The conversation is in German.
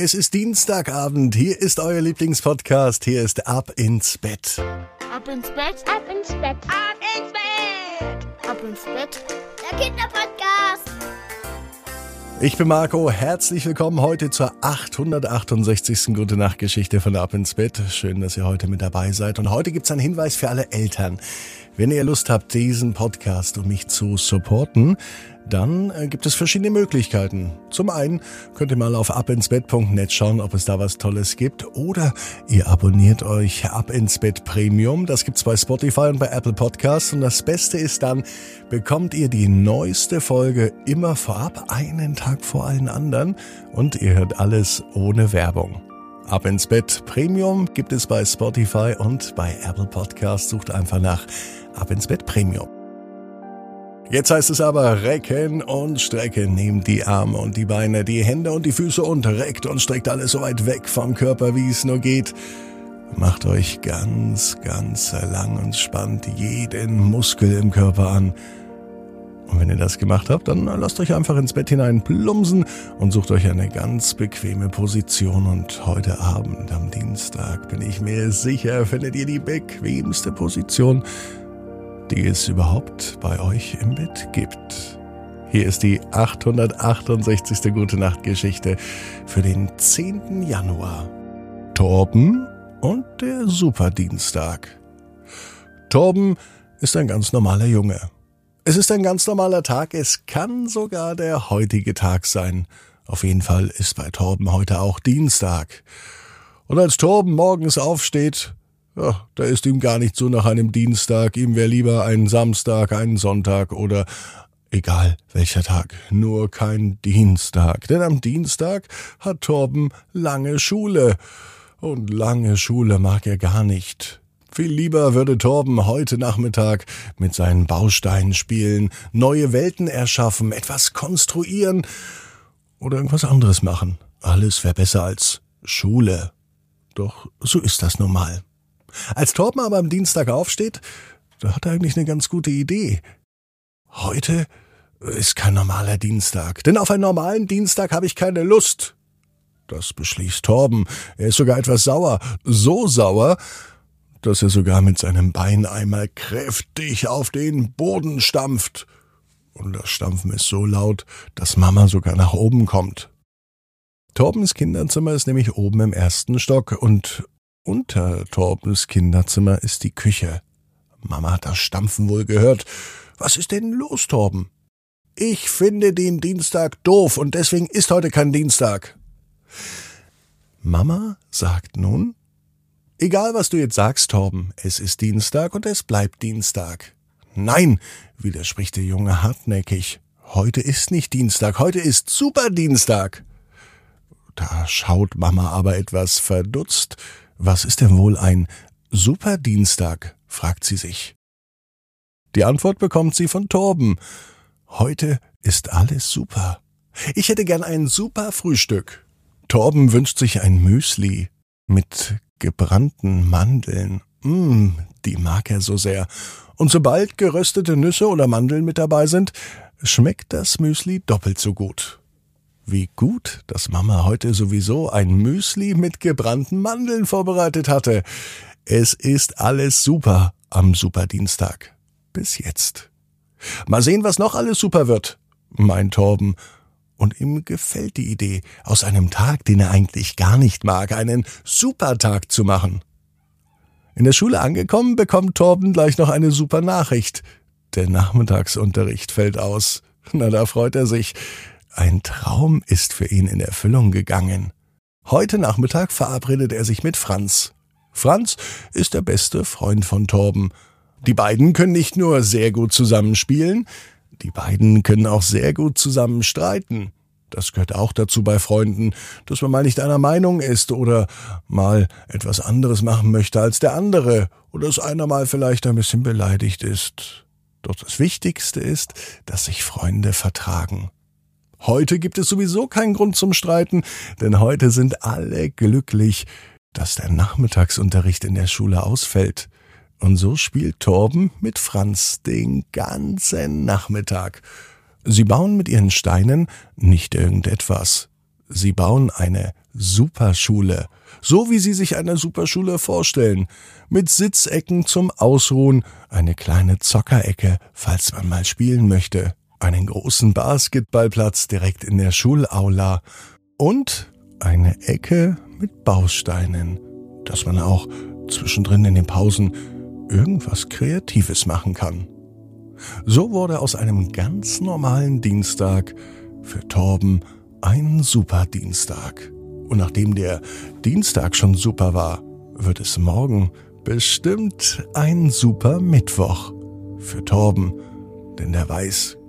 Es ist Dienstagabend. Hier ist euer Lieblingspodcast. Hier ist Ab ins Bett. Ab ins Bett, ab ins Bett, ab ins Bett, ab ins Bett. Der Kinderpodcast. Ich bin Marco. Herzlich willkommen heute zur 868. Gute Nacht Geschichte von Ab ins Bett. Schön, dass ihr heute mit dabei seid. Und heute gibt's einen Hinweis für alle Eltern. Wenn ihr Lust habt, diesen Podcast und mich zu supporten, dann äh, gibt es verschiedene Möglichkeiten. Zum einen könnt ihr mal auf abinsbett.net schauen, ob es da was Tolles gibt. Oder ihr abonniert euch Ab ins Bett Premium. Das gibt's bei Spotify und bei Apple Podcasts. Und das Beste ist dann, bekommt ihr die neueste Folge immer vorab, einen Tag vor allen anderen. Und ihr hört alles ohne Werbung. Ab ins Bett Premium gibt es bei Spotify und bei Apple Podcasts. Sucht einfach nach Ab ins Bett Premium. Jetzt heißt es aber recken und strecken. Nehmt die Arme und die Beine, die Hände und die Füße und reckt und streckt alles so weit weg vom Körper, wie es nur geht. Macht euch ganz, ganz lang und spannt jeden Muskel im Körper an. Und wenn ihr das gemacht habt, dann lasst euch einfach ins Bett hinein plumsen und sucht euch eine ganz bequeme Position. Und heute Abend am Dienstag bin ich mir sicher, findet ihr die bequemste Position, die es überhaupt bei euch im Bett gibt. Hier ist die 868. Gute Nacht Geschichte für den 10. Januar. Torben und der Superdienstag. Torben ist ein ganz normaler Junge. Es ist ein ganz normaler Tag, es kann sogar der heutige Tag sein. Auf jeden Fall ist bei Torben heute auch Dienstag. Und als Torben morgens aufsteht, ja, da ist ihm gar nicht so nach einem Dienstag, ihm wäre lieber ein Samstag, ein Sonntag oder egal welcher Tag, nur kein Dienstag. Denn am Dienstag hat Torben lange Schule. Und lange Schule mag er gar nicht. Viel lieber würde Torben heute Nachmittag mit seinen Bausteinen spielen, neue Welten erschaffen, etwas konstruieren oder irgendwas anderes machen. Alles wäre besser als Schule. Doch so ist das nun mal. Als Torben aber am Dienstag aufsteht, da hat er eigentlich eine ganz gute Idee. Heute ist kein normaler Dienstag, denn auf einen normalen Dienstag habe ich keine Lust. Das beschließt Torben. Er ist sogar etwas sauer, so sauer, dass er sogar mit seinem Bein einmal kräftig auf den Boden stampft. Und das Stampfen ist so laut, dass Mama sogar nach oben kommt. Torbens Kinderzimmer ist nämlich oben im ersten Stock und unter Torbens Kinderzimmer ist die Küche. Mama hat das Stampfen wohl gehört. Was ist denn los, Torben? Ich finde den Dienstag doof und deswegen ist heute kein Dienstag. Mama sagt nun, egal was du jetzt sagst, Torben, es ist Dienstag und es bleibt Dienstag. Nein, widerspricht der Junge hartnäckig. Heute ist nicht Dienstag, heute ist Superdienstag. Da schaut Mama aber etwas verdutzt. Was ist denn wohl ein Superdienstag? fragt sie sich. Die Antwort bekommt sie von Torben. Heute ist alles super. Ich hätte gern ein super Frühstück. Torben wünscht sich ein Müsli mit gebrannten Mandeln. Mmm, die mag er so sehr. Und sobald geröstete Nüsse oder Mandeln mit dabei sind, schmeckt das Müsli doppelt so gut. Wie gut, dass Mama heute sowieso ein Müsli mit gebrannten Mandeln vorbereitet hatte. Es ist alles super am Superdienstag. Bis jetzt. Mal sehen, was noch alles super wird, meint Torben. Und ihm gefällt die Idee, aus einem Tag, den er eigentlich gar nicht mag, einen Supertag zu machen. In der Schule angekommen, bekommt Torben gleich noch eine super Nachricht. Der Nachmittagsunterricht fällt aus. Na, da freut er sich. Ein Traum ist für ihn in Erfüllung gegangen. Heute Nachmittag verabredet er sich mit Franz. Franz ist der beste Freund von Torben. Die beiden können nicht nur sehr gut zusammenspielen, die beiden können auch sehr gut zusammen streiten. Das gehört auch dazu bei Freunden, dass man mal nicht einer Meinung ist oder mal etwas anderes machen möchte als der andere oder dass einer mal vielleicht ein bisschen beleidigt ist. Doch das Wichtigste ist, dass sich Freunde vertragen. Heute gibt es sowieso keinen Grund zum Streiten, denn heute sind alle glücklich, dass der Nachmittagsunterricht in der Schule ausfällt. Und so spielt Torben mit Franz den ganzen Nachmittag. Sie bauen mit ihren Steinen nicht irgendetwas. Sie bauen eine Superschule, so wie Sie sich eine Superschule vorstellen, mit Sitzecken zum Ausruhen, eine kleine Zockerecke, falls man mal spielen möchte, einen großen Basketballplatz direkt in der Schulaula und eine Ecke mit Bausteinen, dass man auch zwischendrin in den Pausen irgendwas Kreatives machen kann. So wurde aus einem ganz normalen Dienstag für Torben ein Superdienstag. Und nachdem der Dienstag schon super war, wird es morgen bestimmt ein super Mittwoch für Torben, denn der weiß